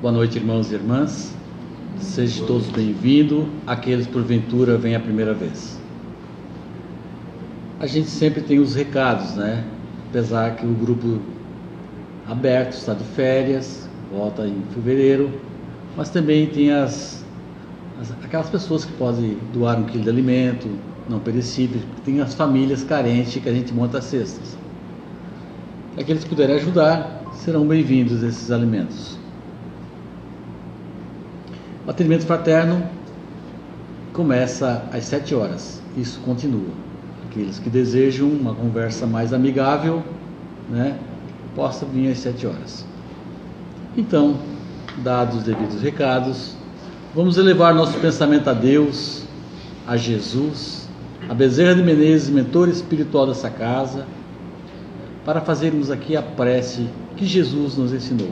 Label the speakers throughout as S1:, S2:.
S1: Boa noite, irmãos e irmãs. Sejam todos bem-vindos, aqueles porventura vêm a primeira vez. A gente sempre tem os recados, né? Apesar que o grupo aberto está de férias, volta em fevereiro, mas também tem as, as aquelas pessoas que podem doar um quilo de alimento não perecível, tem as famílias carentes que a gente monta cestas. Aqueles que puderem ajudar serão bem-vindos esses alimentos. O atendimento fraterno começa às 7 horas. Isso continua. Aqueles que desejam uma conversa mais amigável, né, possa vir às 7 horas. Então, dados os devidos recados, vamos elevar nosso pensamento a Deus, a Jesus, a Bezerra de Menezes, mentor espiritual dessa casa, para fazermos aqui a prece que Jesus nos ensinou.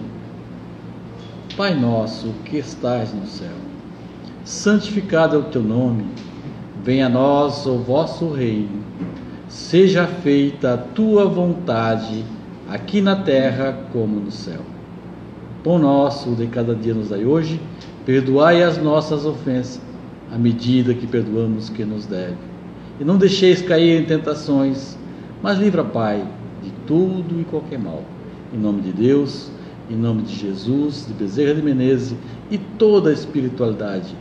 S1: Pai nosso que estás no céu, santificado é o teu nome, venha a nós o vosso reino, seja feita a tua vontade, aqui na terra como no céu. Pão nosso de cada dia nos dai hoje, perdoai as nossas ofensas, à medida que perdoamos quem nos deve. E não deixeis cair em tentações, mas livra, Pai, de tudo e qualquer mal. Em nome de Deus, em nome de Jesus, de Bezerra de Menezes e toda a espiritualidade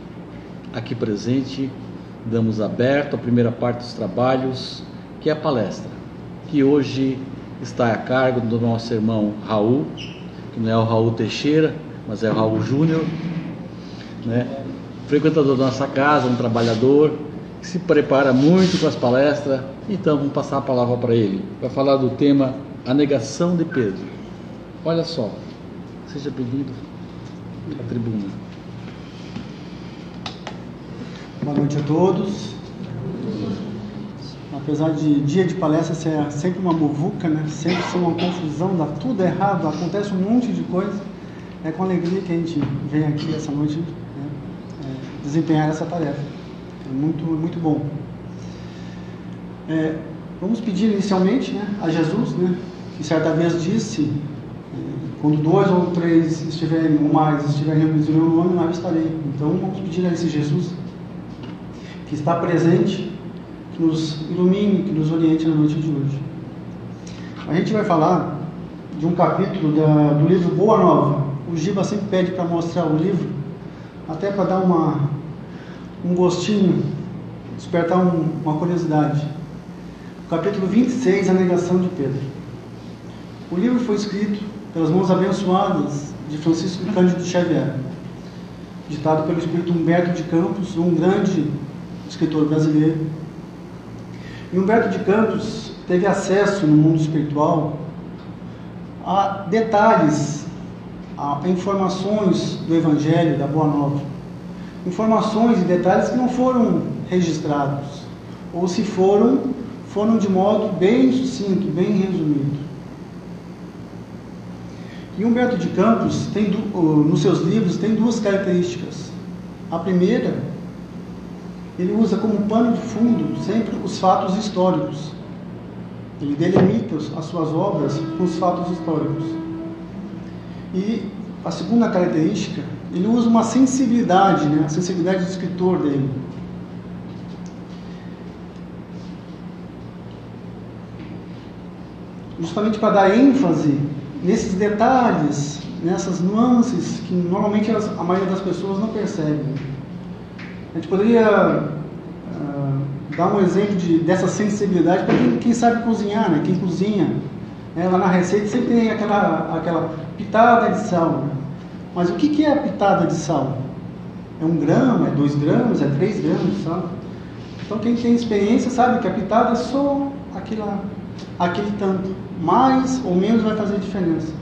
S1: aqui presente, damos aberto a primeira parte dos trabalhos, que é a palestra, que hoje está a cargo do nosso irmão Raul, que não é o Raul Teixeira, mas é o Raul Júnior, né? frequentador da nossa casa, um trabalhador, que se prepara muito com as palestras, então vamos passar a palavra para ele. Vai falar do tema A Negação de Pedro. Olha só, Seja bem-vindo à tribuna.
S2: Boa noite a todos. Apesar de dia de palestra ser sempre uma muvuca, né? sempre ser uma confusão, dá tudo errado, acontece um monte de coisa, é com alegria que a gente vem aqui essa noite né? é, desempenhar essa tarefa. É muito, muito bom. É, vamos pedir inicialmente né, a Jesus, né, que certa vez disse quando dois ou três estiverem, ou mais, estiverem reunidos em meu nome, lá eu estarei. Então vamos pedir a esse Jesus que está presente, que nos ilumine, que nos oriente na noite de hoje. A gente vai falar de um capítulo da, do livro Boa Nova. O Giba sempre pede para mostrar o livro, até para dar uma, um gostinho, despertar um, uma curiosidade. O capítulo 26, A Negação de Pedro. O livro foi escrito pelas mãos abençoadas de Francisco Cândido Xavier, ditado pelo espírito Humberto de Campos, um grande escritor brasileiro. E Humberto de Campos teve acesso no mundo espiritual a detalhes, a informações do Evangelho, da Boa Nova. Informações e detalhes que não foram registrados, ou se foram, foram de modo bem sucinto, bem resumido. E Humberto de Campos, tem, nos seus livros, tem duas características. A primeira, ele usa como pano de fundo sempre os fatos históricos. Ele delimita as suas obras com os fatos históricos. E a segunda característica, ele usa uma sensibilidade, né? a sensibilidade do escritor dele. Justamente para dar ênfase nesses detalhes, nessas nuances que normalmente as, a maioria das pessoas não percebe. A gente poderia uh, dar um exemplo de, dessa sensibilidade para quem, quem, sabe cozinhar, né? quem cozinha. Né? Lá na receita sempre tem aquela, aquela pitada de sal. Mas o que, que é a pitada de sal? É um grama, é dois gramas, é três gramas de sal? Então quem tem experiência sabe que a pitada é só aquela, aquele tanto mais ou menos vai fazer diferença.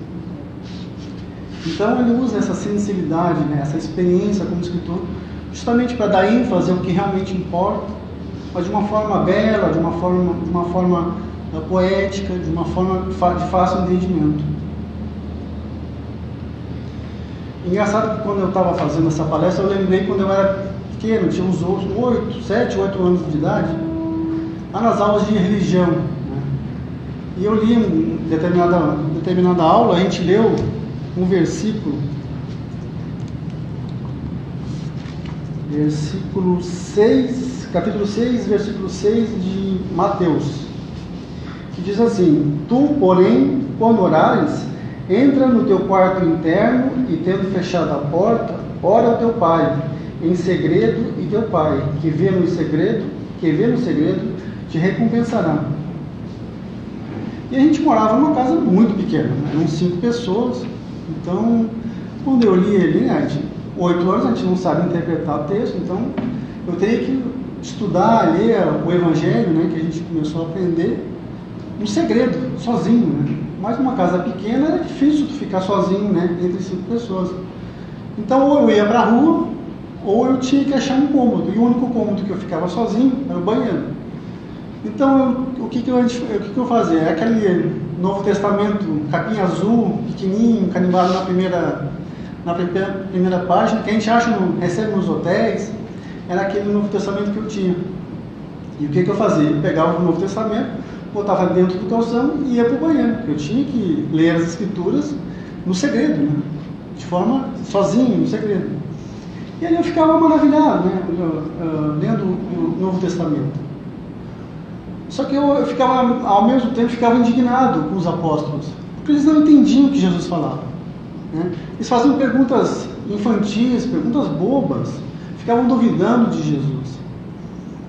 S2: Então ele usa essa sensibilidade, né, essa experiência como escritor, justamente para dar ênfase ao que realmente importa, mas de uma forma bela, de uma forma, de uma forma uh, poética, de uma forma de fácil entendimento. Engraçado que quando eu estava fazendo essa palestra, eu lembrei quando eu era pequeno, tinha uns 8, 7, 8 anos de idade, lá nas aulas de religião. E eu li em determinada, determinada aula, a gente leu um versículo versículo 6, capítulo 6, versículo 6 de Mateus, que diz assim: Tu, porém, quando orares, entra no teu quarto interno e, tendo fechado a porta, ora ao teu pai em segredo, e teu pai, que vê no segredo, que vê no segredo, te recompensará. E a gente morava numa casa muito pequena, né? eram cinco pessoas, então quando eu li ali, né, oito anos a gente não sabe interpretar o texto, então eu teria que estudar, ler o Evangelho, né, que a gente começou a aprender, um segredo, sozinho, né? Mas numa casa pequena era difícil ficar sozinho, né, entre cinco pessoas. Então ou eu ia para a rua, ou eu tinha que achar um cômodo, e o único cômodo que eu ficava sozinho era o banheiro. Então, o, que, que, eu, o que, que eu fazia? É aquele Novo Testamento, capinha azul, pequenininho, carimbado na primeira na primeira página, que a gente acha, no, recebe nos hotéis, era aquele Novo Testamento que eu tinha. E o que, que eu fazia? Eu pegava o Novo Testamento, botava dentro do calção e ia para o banheiro. Eu tinha que ler as Escrituras no segredo, né? de forma sozinho, no segredo. E aí eu ficava maravilhado, né? lendo o Novo Testamento. Só que eu, ficava, ao mesmo tempo, ficava indignado com os apóstolos, porque eles não entendiam o que Jesus falava. Né? Eles faziam perguntas infantis, perguntas bobas, ficavam duvidando de Jesus.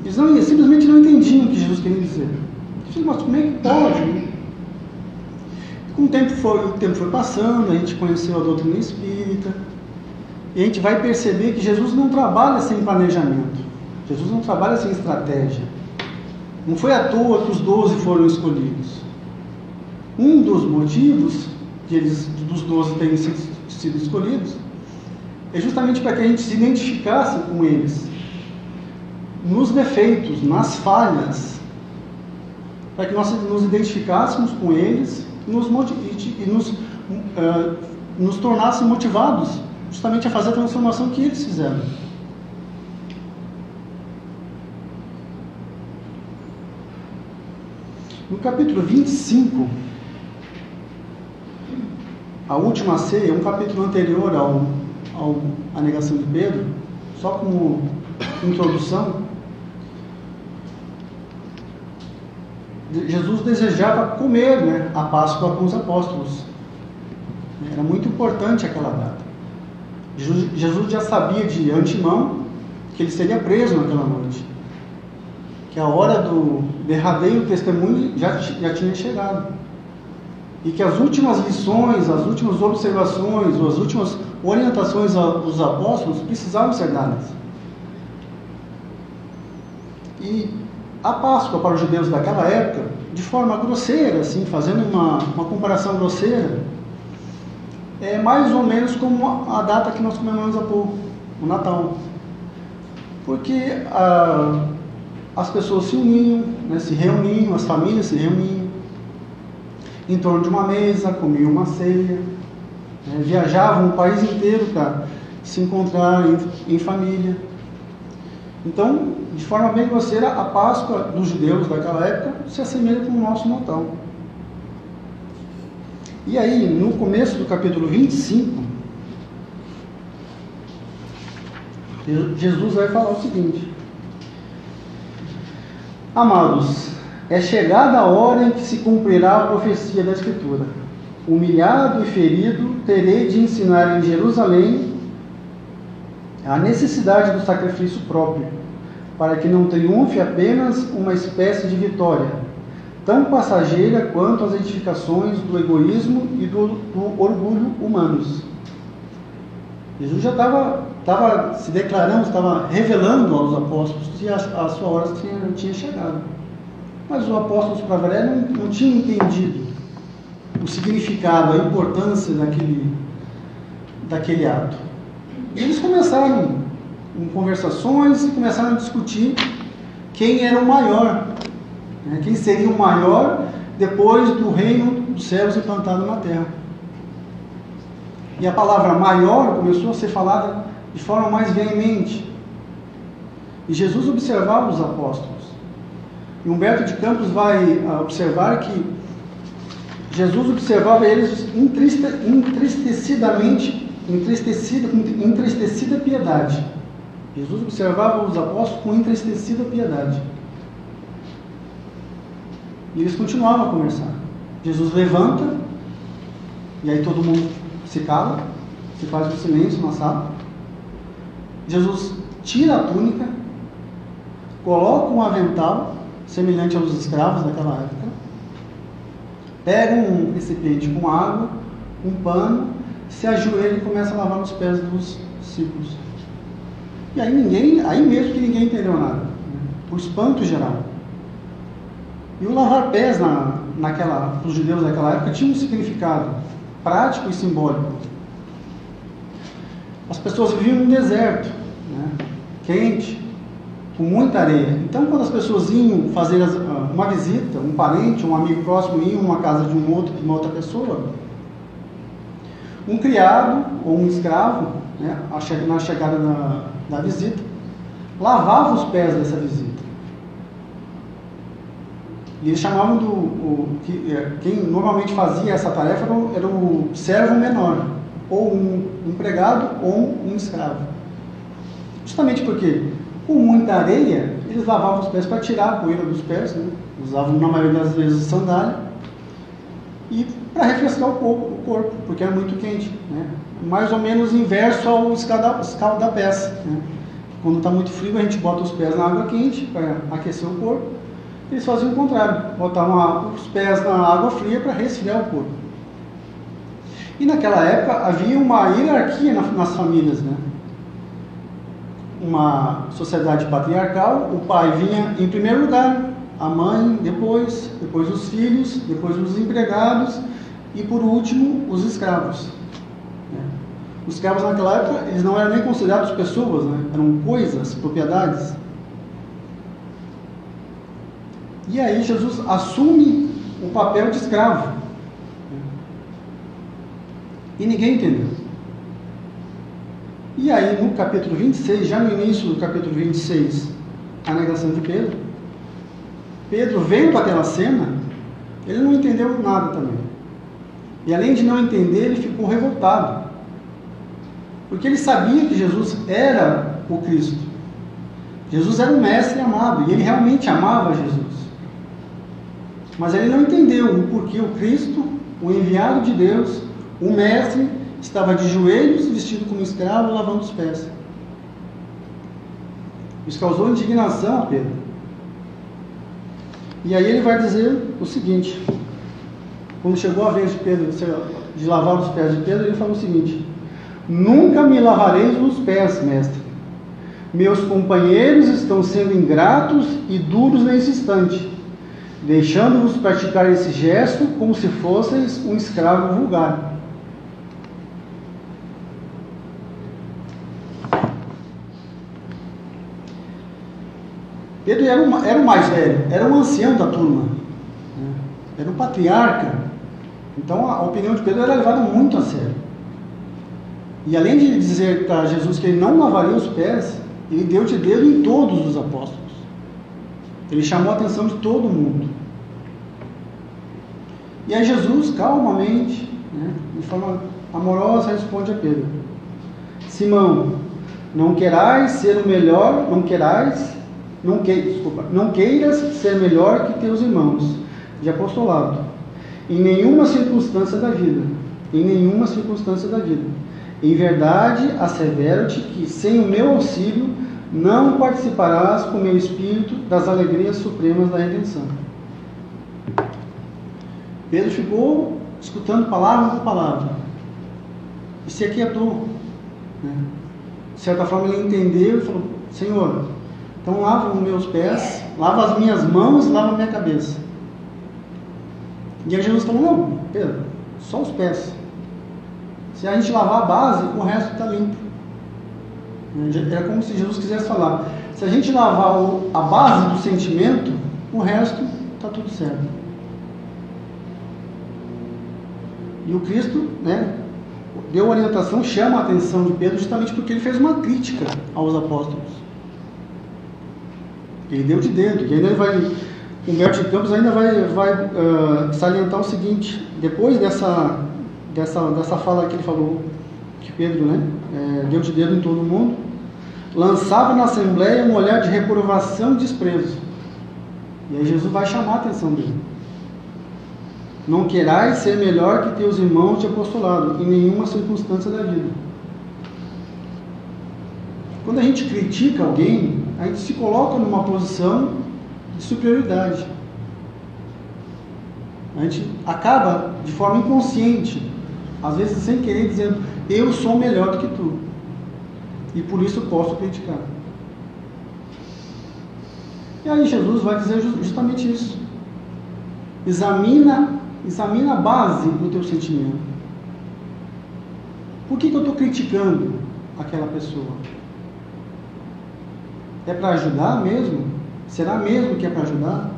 S2: Eles não, simplesmente não entendiam o que Jesus queria dizer. Mas como é que pode? Com o tempo, foi, o tempo foi passando, a gente conheceu a doutrina espírita, e a gente vai perceber que Jesus não trabalha sem planejamento. Jesus não trabalha sem estratégia. Não foi à toa que os doze foram escolhidos. Um dos motivos de eles, dos doze terem sido, escolhidos, é justamente para que a gente se identificasse com eles, nos defeitos, nas falhas, para que nós nos identificássemos com eles nos, e nos, uh, nos tornassem motivados justamente a fazer a transformação que eles fizeram. No capítulo 25, a última ceia, um capítulo anterior ao, ao, à negação de Pedro, só como introdução, Jesus desejava comer né, a Páscoa com os apóstolos. Era muito importante aquela data. Jesus já sabia de antemão que ele seria preso naquela noite. Que a hora do derradeiro testemunho já, já tinha chegado e que as últimas lições, as últimas observações, ou as últimas orientações dos apóstolos precisavam ser dadas. E a Páscoa para os judeus daquela época, de forma grosseira, assim, fazendo uma, uma comparação grosseira, é mais ou menos como a data que nós comemoramos há pouco, o Natal. Porque ah, as pessoas se uniam, né, se reuniam, as famílias se reuniam, em torno de uma mesa, comiam uma ceia, né, viajavam o país inteiro para se encontrar em, em, família. Então, de forma bem grosseira, a Páscoa dos judeus daquela época se assemelha com o nosso Natal. E aí, no começo do capítulo 25, Jesus vai falar o seguinte: Amados, é chegada a hora em que se cumprirá a profecia da Escritura. Humilhado e ferido, terei de ensinar em Jerusalém a necessidade do sacrifício próprio, para que não triunfe apenas uma espécie de vitória, tão passageira quanto as edificações do egoísmo e do, do orgulho humanos. Jesus já estava se declarando, estava revelando aos apóstolos que a, a sua hora tinha, tinha chegado. Mas o apóstolo Spraveré não, não tinha entendido o significado, a importância daquele, daquele ato. E eles começaram em conversações e começaram a discutir quem era o maior, né? quem seria o maior depois do reino dos céus implantado na terra. E a palavra maior começou a ser falada de forma mais veemente. E Jesus observava os apóstolos. E Humberto de Campos vai ah, observar que Jesus observava eles entristecidamente, entristecida, entristecida piedade. Jesus observava os apóstolos com entristecida piedade. E eles continuavam a conversar. Jesus levanta, e aí todo mundo se cala, se faz um silêncio na sala. Jesus tira a túnica, coloca um avental, semelhante aos escravos daquela época, pega um recipiente com água, um pano, se ajoelha e começa a lavar os pés dos discípulos. E aí ninguém, aí mesmo que ninguém entendeu nada. O espanto geral. E o lavar pés na, naquela, para os judeus daquela época tinha um significado prático e simbólico. As pessoas viviam no deserto, né, quente, com muita areia. Então, quando as pessoas iam fazer ah, uma visita, um parente, um amigo próximo ia a uma casa de um outro, de uma outra pessoa, um criado ou um escravo, né, na chegada da, da visita, lavava os pés dessa visita. E eles chamavam do. O, é, quem normalmente fazia essa tarefa era o, era o servo menor, ou um empregado ou um escravo. Justamente porque, com muita areia, eles lavavam os pés para tirar a poeira dos pés, né? usavam na maioria das vezes sandália, e para refrescar o corpo, o corpo, porque era muito quente. Né? Mais ou menos inverso ao escalda, da peça. Né? Quando está muito frio, a gente bota os pés na água quente para aquecer o corpo eles faziam o contrário, botavam os pés na água fria para resfriar o corpo. E naquela época havia uma hierarquia nas famílias, né? Uma sociedade patriarcal, o pai vinha em primeiro lugar, a mãe depois, depois os filhos, depois os empregados e por último os escravos. Né? Os escravos naquela época eles não eram nem considerados pessoas, né? eram coisas, propriedades. E aí Jesus assume o papel de escravo. E ninguém entendeu. E aí no capítulo 26, já no início do capítulo 26, a negação de Pedro, Pedro vendo aquela cena, ele não entendeu nada também. E além de não entender, ele ficou revoltado. Porque ele sabia que Jesus era o Cristo. Jesus era um mestre amado, e ele realmente amava Jesus. Mas ele não entendeu o porquê o Cristo, o enviado de Deus, o mestre, estava de joelhos, vestido como escravo, lavando os pés. Isso causou indignação a Pedro. E aí ele vai dizer o seguinte: quando chegou a vez de Pedro de lavar os pés de Pedro, ele falou o seguinte: Nunca me lavareis os pés, mestre. Meus companheiros estão sendo ingratos e duros nesse instante deixando-vos praticar esse gesto como se fosseis um escravo vulgar. Pedro era, uma, era o mais velho, era o ancião da turma, né? era o patriarca. Então a opinião de Pedro era levada muito a sério. E além de dizer para Jesus que ele não lavaria os pés, ele deu de dedo em todos os apóstolos. Ele chamou a atenção de todo mundo. E aí Jesus, calmamente, né, de forma amorosa, responde a Pedro: Simão, não querais ser o melhor, não querais, não que, desculpa, não queiras ser melhor que teus irmãos de apostolado, em nenhuma circunstância da vida, em nenhuma circunstância da vida. Em verdade, assevero-te que sem o meu auxílio não participarás com meu espírito das alegrias supremas da redenção. Pedro ficou escutando palavra por palavra e se aquietou. Né? De certa forma, ele entendeu e falou: Senhor, então lava os meus pés, lava as minhas mãos, lava a minha cabeça. E aí Jesus falou: Não, Pedro, só os pés. Se a gente lavar a base, o resto está limpo. Era como se Jesus quisesse falar: se a gente lavar a base do sentimento, o resto está tudo certo. E o Cristo, né, deu orientação, chama a atenção de Pedro justamente porque ele fez uma crítica aos apóstolos. Ele deu de dentro, e ainda ele vai, Humberto de Campos ainda vai, vai uh, salientar o seguinte, depois dessa, dessa, dessa fala que ele falou, que Pedro né, é, deu de dedo em todo mundo, lançava na assembleia um olhar de reprovação e desprezo. E aí Jesus vai chamar a atenção dele. Não querais ser melhor que teus irmãos de apostolado, em nenhuma circunstância da vida. Quando a gente critica alguém, a gente se coloca numa posição de superioridade. A gente acaba de forma inconsciente, às vezes sem querer, dizendo: Eu sou melhor do que tu. E por isso posso criticar. E aí Jesus vai dizer justamente isso. Examina, examina a base do teu sentimento. Por que, que eu estou criticando aquela pessoa? É para ajudar mesmo? Será mesmo que é para ajudar?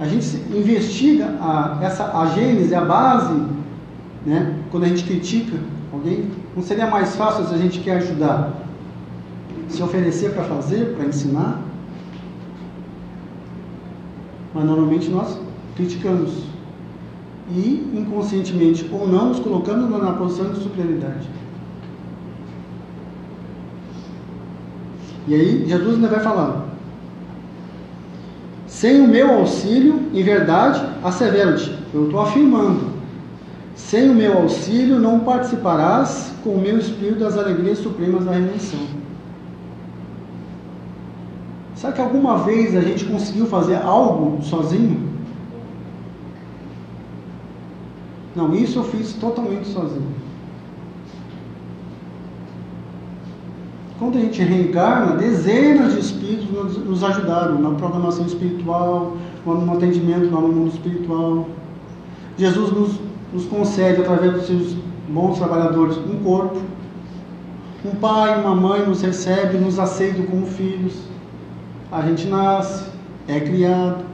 S2: A gente investiga a, essa, a gênese, a base, né? quando a gente critica alguém. Não seria mais fácil se a gente quer ajudar? Se oferecer para fazer, para ensinar? Mas normalmente nós criticamos. E inconscientemente ou não nos colocamos na posição de superioridade. E aí Jesus ainda vai falando. Sem o meu auxílio, em verdade, assevero-te, eu estou afirmando. Sem o meu auxílio, não participarás com o meu espírito das alegrias supremas da redenção. Será que alguma vez a gente conseguiu fazer algo sozinho? Não, isso eu fiz totalmente sozinho. Quando a gente reencarna, dezenas de espíritos nos, ajudaram na programação espiritual, no atendimento no mundo espiritual. Jesus nos, nos concede, através dos seus bons trabalhadores, um corpo. Um pai, uma mãe nos recebe, nos aceita como filhos. A gente nasce, é criado.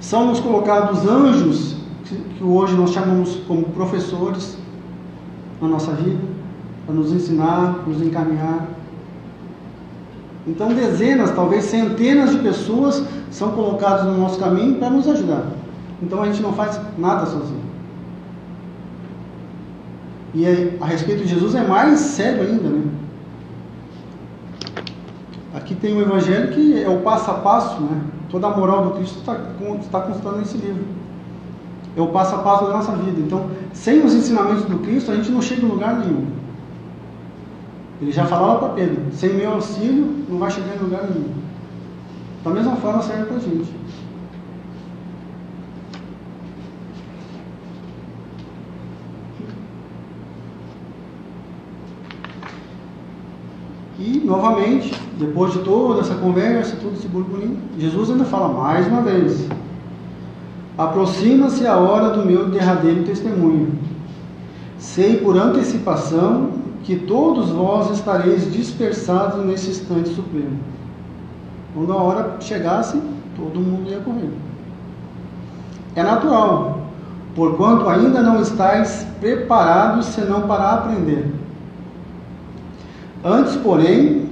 S2: São nos colocados anjos, que hoje nós chamamos como professores na nossa vida para nos ensinar, nos encaminhar. Então, dezenas, talvez centenas de pessoas são colocadas no nosso caminho para nos ajudar. Então, a gente não faz nada sozinho. E a respeito de Jesus é mais sério ainda, né? Aqui tem um evangelho que é o passo a passo, né? Toda a moral do Cristo está, está constando nesse livro. É o passo a passo da nossa vida. Então, sem os ensinamentos do Cristo, a gente não chega em lugar nenhum. Ele já falava para Pedro: sem meu auxílio não vai chegar em lugar nenhum. Da mesma forma serve para a gente. E, novamente, depois de toda essa conversa, todo esse burburinho, Jesus ainda fala mais uma vez: Aproxima-se a hora do meu derradeiro testemunho. Sei por antecipação que todos vós estareis dispersados nesse instante supremo. Quando a hora chegasse, todo mundo ia correr. É natural, porquanto ainda não estáis preparados senão para aprender. Antes, porém,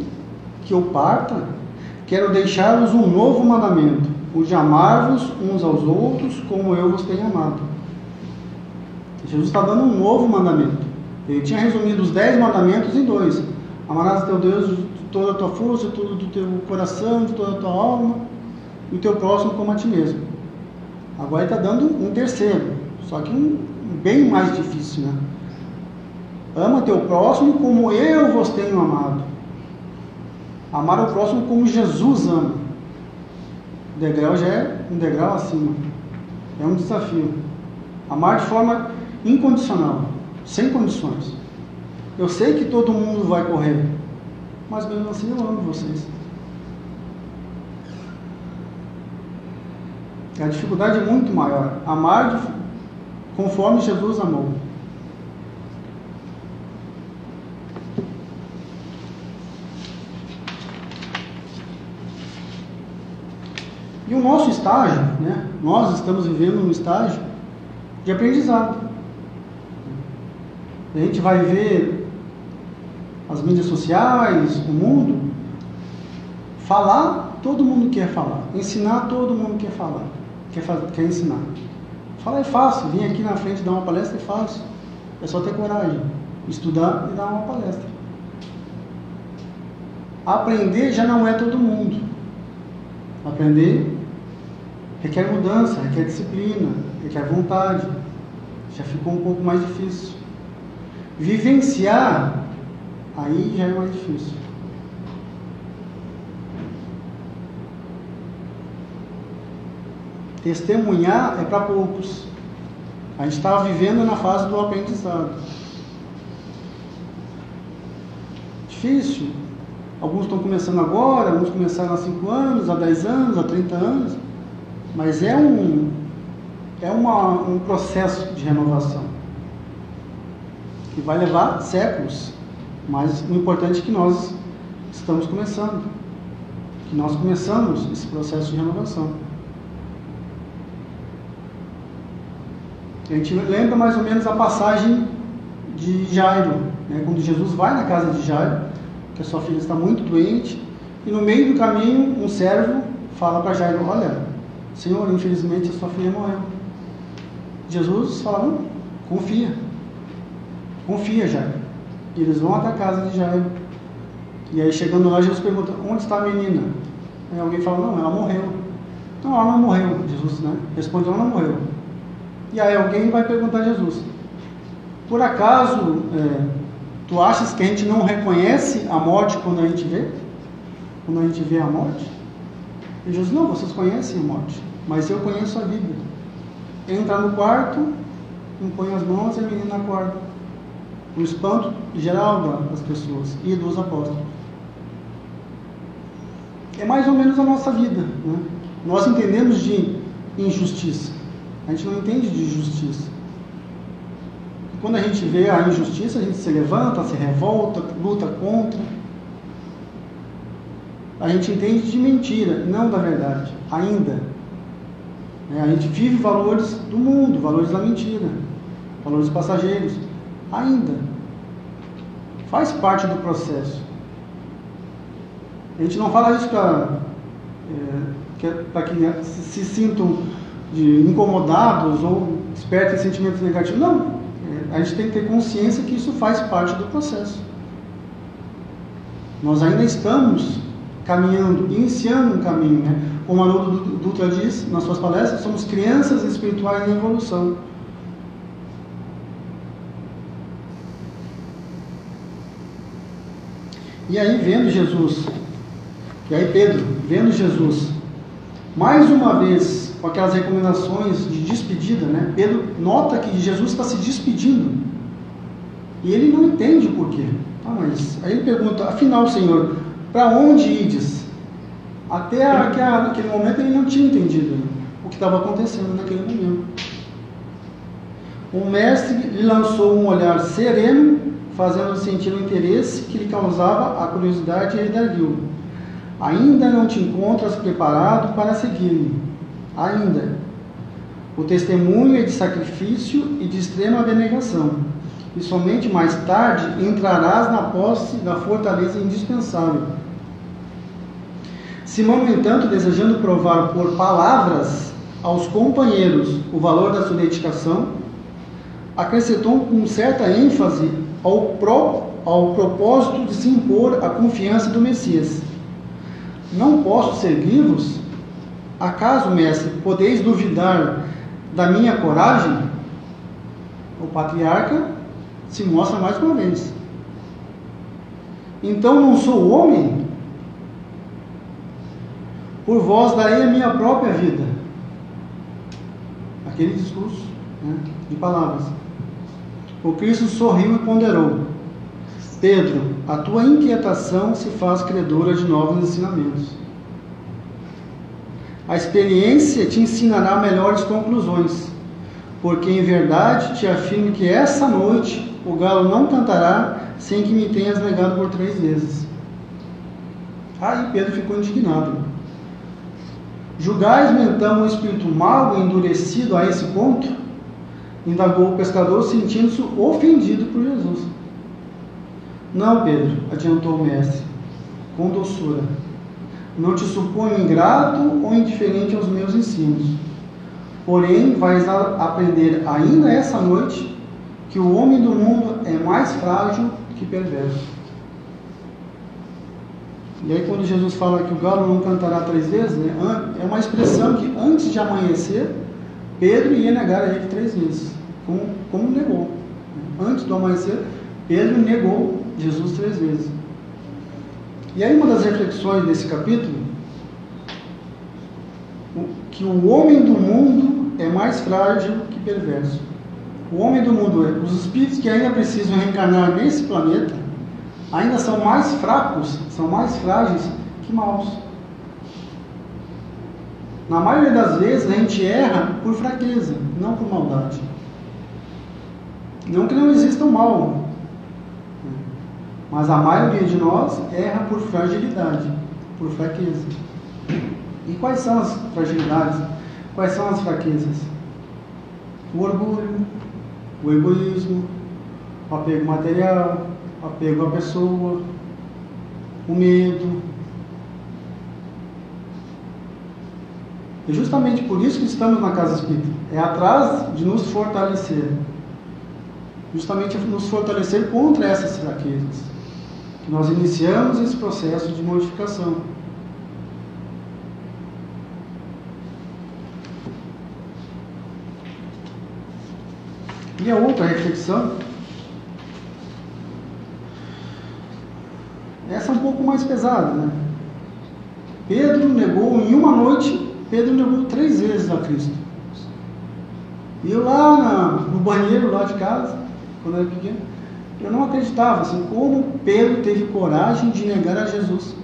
S2: que eu parta, quero deixar-vos um novo mandamento, o de amar-vos uns aos outros como eu vos tenho amado. Jesus está dando um novo mandamento. Ele tinha resumido os dez mandamentos em dois. Amarás teu Deus de toda a tua força, de todo o teu coração, de toda a tua alma, e o teu próximo como a ti mesmo. Agora ele está dando um terceiro, só que um bem mais difícil, né? Ama teu próximo como eu vos tenho amado. Amar o próximo como Jesus ama. O degrau já é um degrau acima. É um desafio. Amar de forma incondicional sem condições. Eu sei que todo mundo vai correr, mas mesmo assim eu amo vocês. A dificuldade é muito maior. Amar conforme Jesus amou. E o nosso estágio, né? Nós estamos vivendo um estágio de aprendizado. A gente vai ver as mídias sociais, o mundo. Falar, todo mundo quer falar. Ensinar, todo mundo quer falar. Quer, quer ensinar. Falar é fácil. Vir aqui na frente dar uma palestra é fácil. É só ter coragem. Estudar e dar uma palestra. aprender já não é todo mundo. Aprender requer mudança, requer disciplina, requer vontade. Já ficou um pouco mais difícil. Vivenciar, aí já é mais difícil. Testemunhar é para poucos. A gente estava vivendo na fase do aprendizado. Difícil. Alguns estão começando agora, alguns começaram há 5 anos, há 10 anos, há 30 anos. Mas é um, é uma, um processo de renovação que vai levar séculos. Mas o importante é que nós estamos começando, que nós começamos esse processo de renovação. A gente lembra mais ou menos a passagem de Jairo, né? quando Jesus vai na casa de Jairo, que a sua filha está muito doente, e no meio do caminho um servo fala para Jairo: Olha, Senhor, infelizmente a sua filha morreu. Jesus fala: Não, confia, confia, Jairo. E eles vão até a casa de Jairo. E aí chegando lá, Jesus pergunta: Onde está a menina? Aí alguém fala: Não, ela morreu. Não, ela não morreu. Jesus né? responde: Ela não morreu. E aí alguém vai perguntar a Jesus: Por acaso é, tu achas que a gente não reconhece a morte quando a gente vê? Quando a gente vê a morte? E Jesus: Não, vocês conhecem a morte, mas eu conheço a vida. Entra no quarto, impõe as mãos e a menina acorda. O espanto geral das pessoas e dos apóstolos. É mais ou menos a nossa vida. Né? Nós entendemos de injustiça. A gente não entende de justiça. Quando a gente vê a injustiça, a gente se levanta, se revolta, luta contra. A gente entende de mentira, não da verdade, ainda. É, a gente vive valores do mundo, valores da mentira, valores passageiros, ainda. Faz parte do processo. A gente não fala isso para é, que, que se, se sintam de incomodados ou despertem sentimentos negativos. Não. É, a gente tem que ter consciência que isso faz parte do processo. Nós ainda estamos caminhando, iniciando um caminho. Né? Como Haroldo Dutra diz nas suas palestras, somos crianças espirituais em evolução. E aí, vendo Jesus, e aí Pedro, vendo Jesus, mais uma vez com aquelas recomendações de despedida, né? Pedro nota que Jesus está se despedindo e ele não entende o porquê. Ah, mas aí ele pergunta: afinal, Senhor, para onde ides? Até aquele momento ele não tinha entendido o que estava acontecendo naquele momento. O mestre lhe lançou um olhar sereno, fazendo sentir o interesse que lhe causava a curiosidade e ergueu. Ainda não te encontras preparado para seguir-me ainda. O testemunho é de sacrifício e de extrema abnegação, e somente mais tarde entrarás na posse da fortaleza indispensável. Simão, no entanto, desejando provar por palavras aos companheiros o valor da sua dedicação, acrescentou com certa ênfase ao, pro, ao propósito de se impor a confiança do Messias. Não posso seguir-vos Acaso, mestre, podeis duvidar da minha coragem? O patriarca se mostra mais uma vez. Então não sou homem? Por vós darei a minha própria vida. Aquele discurso né, de palavras. O Cristo sorriu e ponderou: Pedro, a tua inquietação se faz credora de novos ensinamentos. A experiência te ensinará melhores conclusões, porque em verdade te afirmo que essa noite o galo não cantará sem que me tenhas negado por três vezes. Aí Pedro ficou indignado. Julgais-me então um espírito mau e endurecido a esse ponto? Indagou o pescador, sentindo-se ofendido por Jesus. Não, Pedro, adiantou o mestre, com doçura não te suponho ingrato ou indiferente aos meus ensinos. Porém, vais aprender ainda essa noite que o homem do mundo é mais frágil que perverso. E aí quando Jesus fala que o galo não cantará três vezes, né, é uma expressão que antes de amanhecer, Pedro ia negar a ele três vezes, como, como negou. Antes do amanhecer, Pedro negou Jesus três vezes. E aí uma das reflexões desse capítulo, que o homem do mundo é mais frágil que perverso. O homem do mundo, é, os espíritos que ainda precisam reencarnar nesse planeta, ainda são mais fracos, são mais frágeis que maus. Na maioria das vezes a gente erra por fraqueza, não por maldade. Não que não exista o mal, mas a maioria de nós erra por fragilidade, por fraqueza. E quais são as fragilidades? Quais são as fraquezas? O orgulho, o egoísmo, o apego material, o apego à pessoa, o medo. E justamente por isso que estamos na Casa Espírita. É atrás de nos fortalecer. Justamente nos fortalecer contra essas fraquezas. Que nós iniciamos esse processo de modificação. E a outra reflexão, essa é um pouco mais pesada, né? Pedro negou em uma noite, Pedro negou três vezes a Cristo. E eu lá na, no banheiro lá de casa, quando eu era pequeno, eu não acreditava assim, como Pedro teve coragem de negar a Jesus.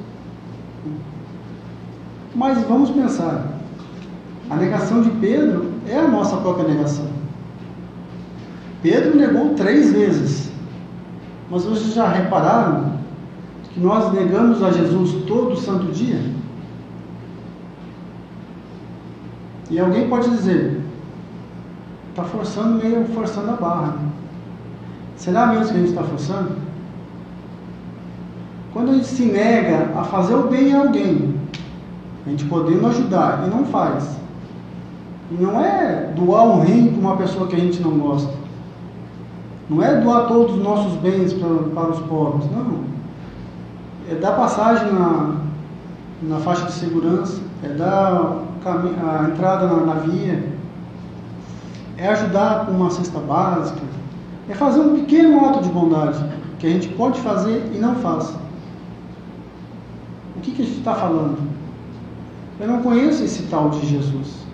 S2: Mas vamos pensar, a negação de Pedro é a nossa própria negação. Pedro negou três vezes. Mas vocês já repararam nós negamos a Jesus todo santo dia? E alguém pode dizer, está forçando meio forçando a barra. Né? Será mesmo que a gente está forçando? Quando a gente se nega a fazer o bem a alguém, a gente podendo ajudar e não faz. Não é doar um rim para uma pessoa que a gente não gosta. Não é doar todos os nossos bens para, para os pobres, não. É dar passagem na, na faixa de segurança, é dar a entrada na, na via, é ajudar com uma cesta básica, é fazer um pequeno ato de bondade que a gente pode fazer e não faz. O que, que a gente está falando? Eu não conheço esse tal de Jesus.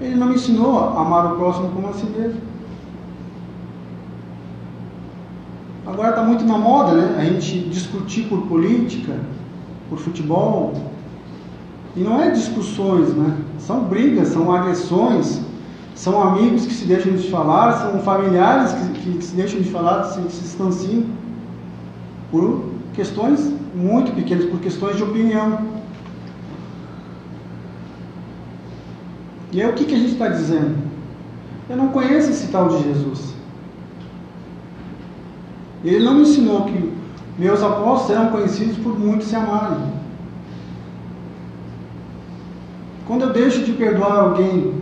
S2: Ele não me ensinou a amar o próximo como a si mesmo. Agora está muito na moda, né? A gente discutir por política, por futebol. E não é discussões, né? São brigas, são agressões, são amigos que se deixam de falar, são familiares que, que se deixam de falar, se, se distanciam por questões muito pequenas, por questões de opinião. E aí o que, que a gente está dizendo? Eu não conheço esse tal de Jesus. Ele não me ensinou que meus apóstolos serão conhecidos por muitos se amarem. Quando eu deixo de perdoar alguém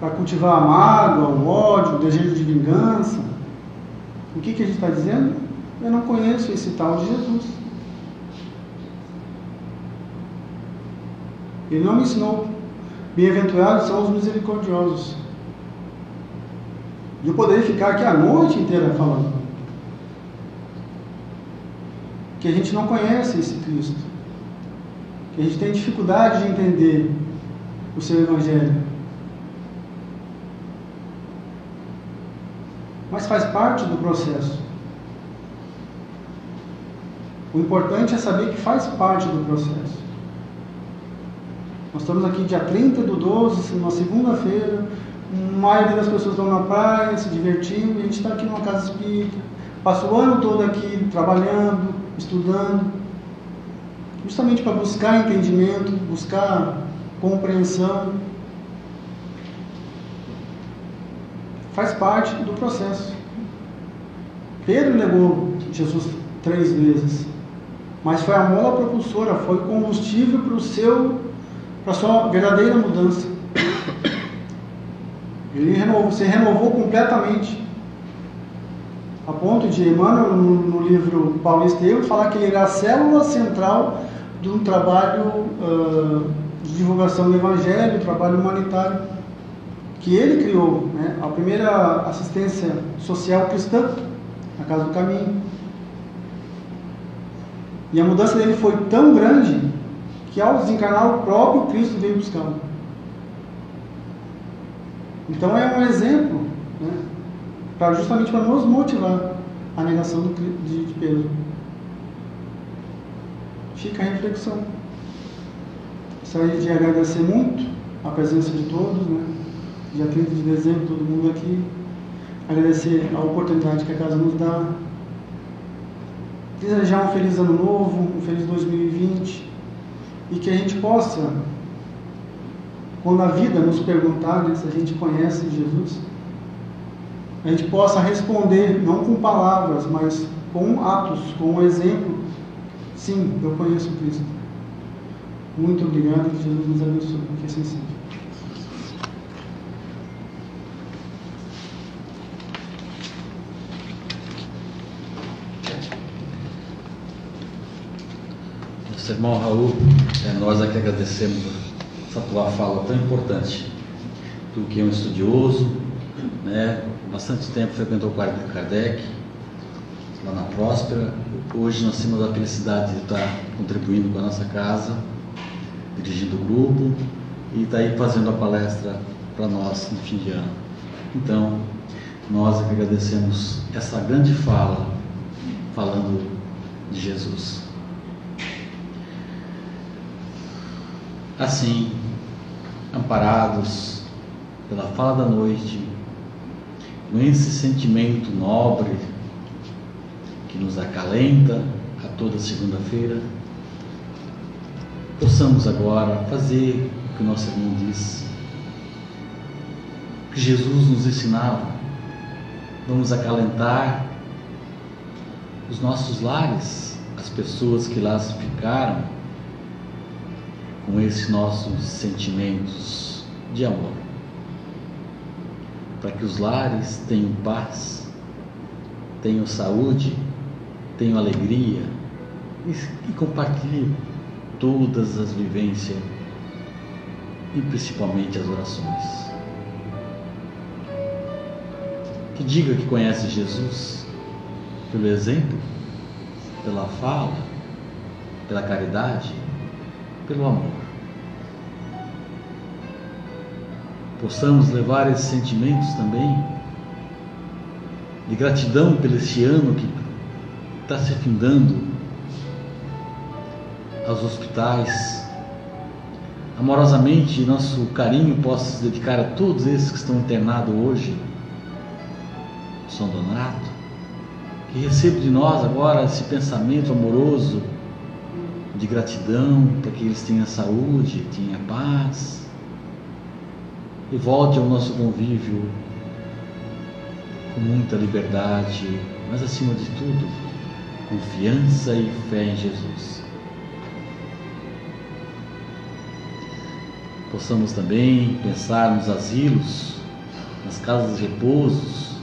S2: para cultivar a mágoa, o ódio, o desejo de vingança, o que, que a gente está dizendo? Eu não conheço esse tal de Jesus. Ele não me ensinou. Bem-aventurados são os misericordiosos. E eu poderia ficar aqui a noite inteira falando. Que a gente não conhece esse Cristo. Que a gente tem dificuldade de entender o seu Evangelho. Mas faz parte do processo. O importante é saber que faz parte do processo. Nós estamos aqui dia 30 do 12, uma segunda-feira, a maioria das pessoas estão na praia, se divertindo, e a gente está aqui numa casa espírita, passa o ano todo aqui trabalhando, estudando, justamente para buscar entendimento, buscar compreensão. Faz parte do processo. Pedro negou Jesus três vezes, mas foi a mola propulsora, foi o combustível para o seu, para a sua verdadeira mudança. Ele renovou, se renovou completamente. a ponto de Emmanuel, no, no livro Paulo Estevam, falar que ele era a célula central de um trabalho uh, de divulgação do Evangelho, trabalho humanitário, que ele criou, né? a primeira assistência social cristã, a Casa do Caminho. E a mudança dele foi tão grande que ao desencarnar o próprio Cristo veio buscá-lo. Então é um exemplo, né? para justamente para nos motivar a negação do, de, de Pedro. Fica a reflexão. Gostaria de agradecer muito a presença de todos, né? dia 30 de dezembro, todo mundo aqui. Agradecer a oportunidade que a casa nos dá. Desejar um feliz ano novo, um feliz 2020 e que a gente possa, quando a vida nos perguntar se a gente conhece Jesus, a gente possa responder não com palavras, mas com atos, com um exemplo. Sim, eu conheço Cristo. Muito obrigado, que Jesus nos abençoe. Que assim seja.
S1: Nosso irmão Raul, é, nós aqui agradecemos essa tua fala tão importante. Tu que é um estudioso, né, bastante tempo frequentou o quarto de Kardec, lá na Próspera. Hoje nós temos a felicidade de estar contribuindo com a nossa casa, dirigindo o grupo e está aí fazendo a palestra para nós no fim de ano. Então, nós é agradecemos essa grande fala, falando de Jesus. Assim, amparados pela fala da noite, com esse sentimento nobre que nos acalenta a toda segunda-feira, possamos agora fazer o que nosso irmão disse, que Jesus nos ensinava. Vamos acalentar os nossos lares, as pessoas que lá ficaram, com esses nossos sentimentos de amor para que os lares tenham paz, tenham saúde, tenham alegria e, e compartilhem todas as vivências e principalmente as orações. Que diga que conhece Jesus pelo exemplo, pela fala, pela caridade, pelo amor. possamos levar esses sentimentos também de gratidão pelo esse ano que está se findando aos hospitais. Amorosamente, nosso carinho possa se dedicar a todos esses que estão internados hoje, São Donato, que receba de nós agora esse pensamento amoroso de gratidão para que eles tenham saúde, tenham paz e volte ao nosso convívio com muita liberdade, mas acima de tudo, confiança e fé em Jesus. Possamos também pensar nos asilos, nas casas de repousos,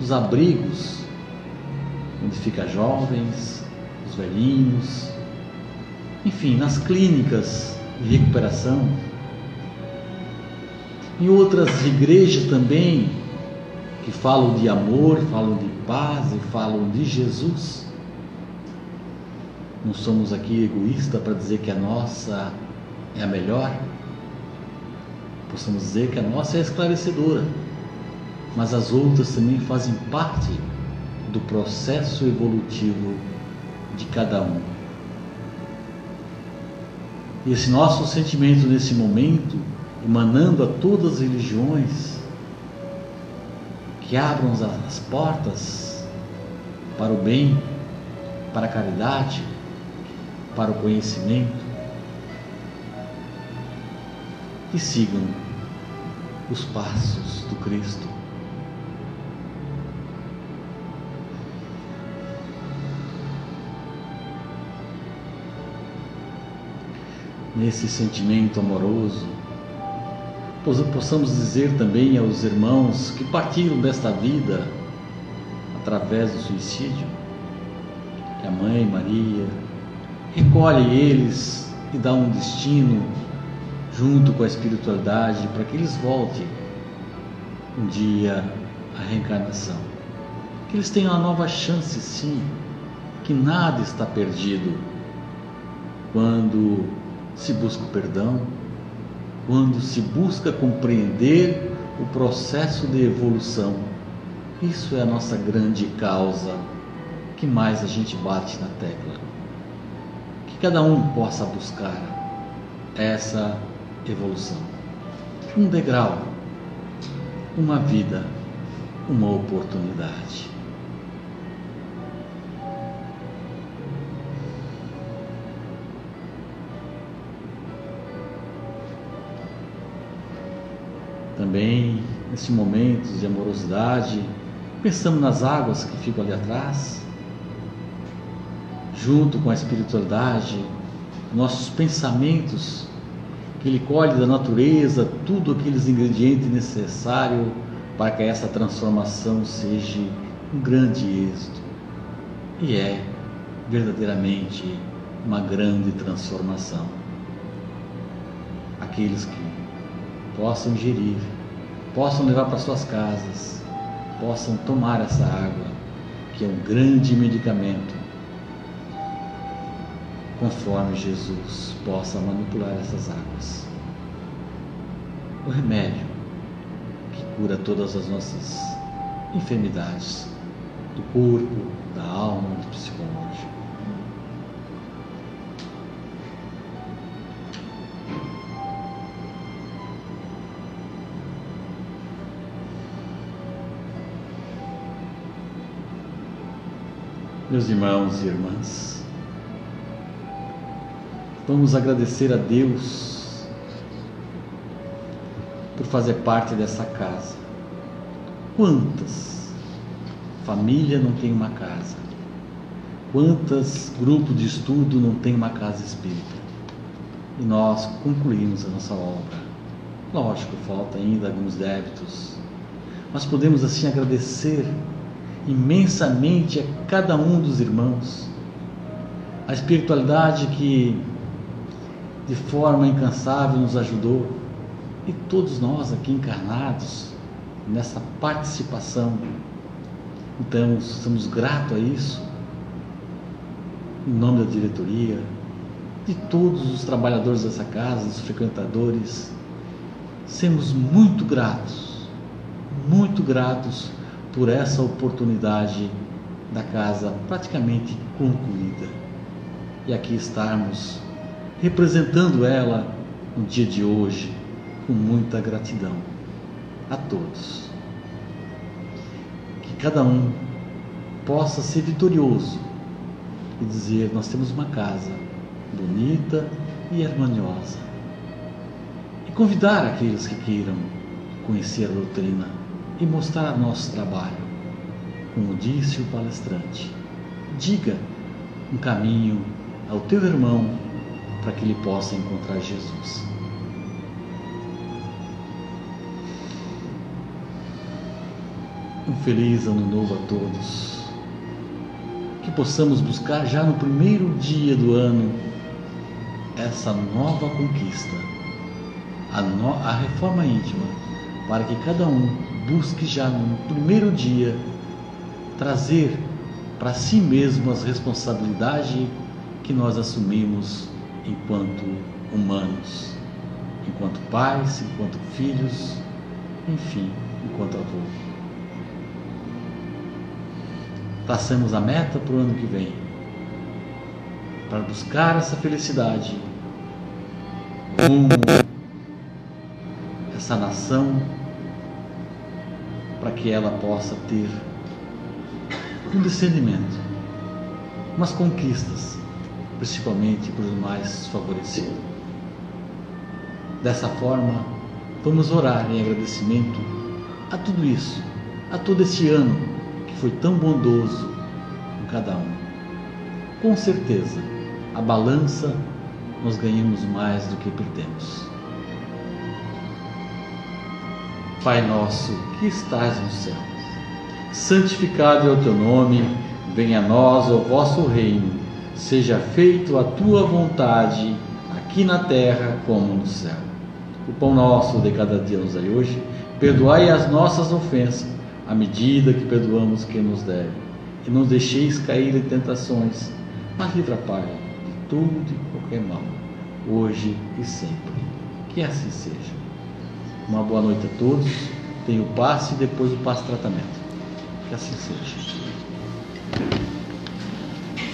S1: nos abrigos, onde ficam jovens, os velhinhos, enfim, nas clínicas de recuperação em outras igrejas também, que falam de amor, falam de paz e falam de Jesus. Não somos aqui egoístas para dizer que a nossa é a melhor. Possamos dizer que a nossa é esclarecedora, mas as outras também fazem parte do processo evolutivo de cada um. Esse nosso sentimento nesse momento emanando a todas as religiões que abram as portas para o bem, para a caridade, para o conhecimento e sigam os passos do Cristo. Nesse sentimento amoroso, possamos dizer também aos irmãos que partiram desta vida através do suicídio, que a mãe Maria recolhe eles e dá um destino junto com a espiritualidade para que eles voltem um dia à reencarnação. Que eles tenham uma nova chance, sim, que nada está perdido quando se busca o perdão, quando se busca compreender o processo de evolução. Isso é a nossa grande causa que mais a gente bate na tecla. Que cada um possa buscar essa evolução. Um degrau, uma vida, uma oportunidade. Também, nesse momento de amorosidade, pensamos nas águas que ficam ali atrás, junto com a espiritualidade, nossos pensamentos, que Ele colhe da natureza tudo aqueles ingredientes necessários para que essa transformação seja um grande êxito. E é verdadeiramente uma grande transformação. Aqueles que possam ingerir, possam levar para suas casas, possam tomar essa água, que é um grande medicamento, conforme Jesus possa manipular essas águas. O remédio que cura todas as nossas enfermidades do corpo, da alma, do psicológico. Meus irmãos e irmãs, vamos agradecer a Deus por fazer parte dessa casa. Quantas família não tem uma casa? Quantas grupos de estudo não tem uma casa espírita? E nós concluímos a nossa obra. Lógico, falta ainda alguns débitos, mas podemos assim agradecer imensamente a cada um dos irmãos. A espiritualidade que de forma incansável nos ajudou e todos nós aqui encarnados nessa participação. Então, estamos gratos a isso, em nome da diretoria, de todos os trabalhadores dessa casa, dos frequentadores. Sermos muito gratos, muito gratos por essa oportunidade da casa praticamente concluída. E aqui estarmos representando ela no dia de hoje com muita gratidão a todos. Que cada um possa ser vitorioso e dizer: Nós temos uma casa bonita e harmoniosa. E convidar aqueles que queiram conhecer a doutrina e mostrar nosso trabalho. Como disse o palestrante, diga um caminho ao teu irmão para que ele possa encontrar Jesus. Um feliz ano novo a todos. Que possamos buscar já no primeiro dia do ano essa nova conquista, a, no, a reforma íntima, para que cada um busque já no primeiro dia trazer para si mesmo as responsabilidades que nós assumimos enquanto humanos, enquanto pais, enquanto filhos, enfim, enquanto avô. Traçamos a meta para o ano que vem, para buscar essa felicidade essa nação para que ela possa ter um discernimento, umas conquistas, principalmente para os mais favorecidos. Dessa forma, vamos orar em agradecimento a tudo isso, a todo esse ano que foi tão bondoso com cada um. Com certeza, a balança nós ganhamos mais do que perdemos. Pai nosso que estás no céu, santificado é o teu nome, venha a nós o vosso reino, seja feito a tua vontade, aqui na terra como no céu. O pão nosso de cada dia nos dai hoje, perdoai as nossas ofensas, à medida que perdoamos quem nos deve, e não deixeis cair em tentações, mas livra, Pai, de tudo e qualquer mal, hoje e sempre. Que assim seja. Uma boa noite a todos. Tenho o passe e depois o passe tratamento. Que assim seja.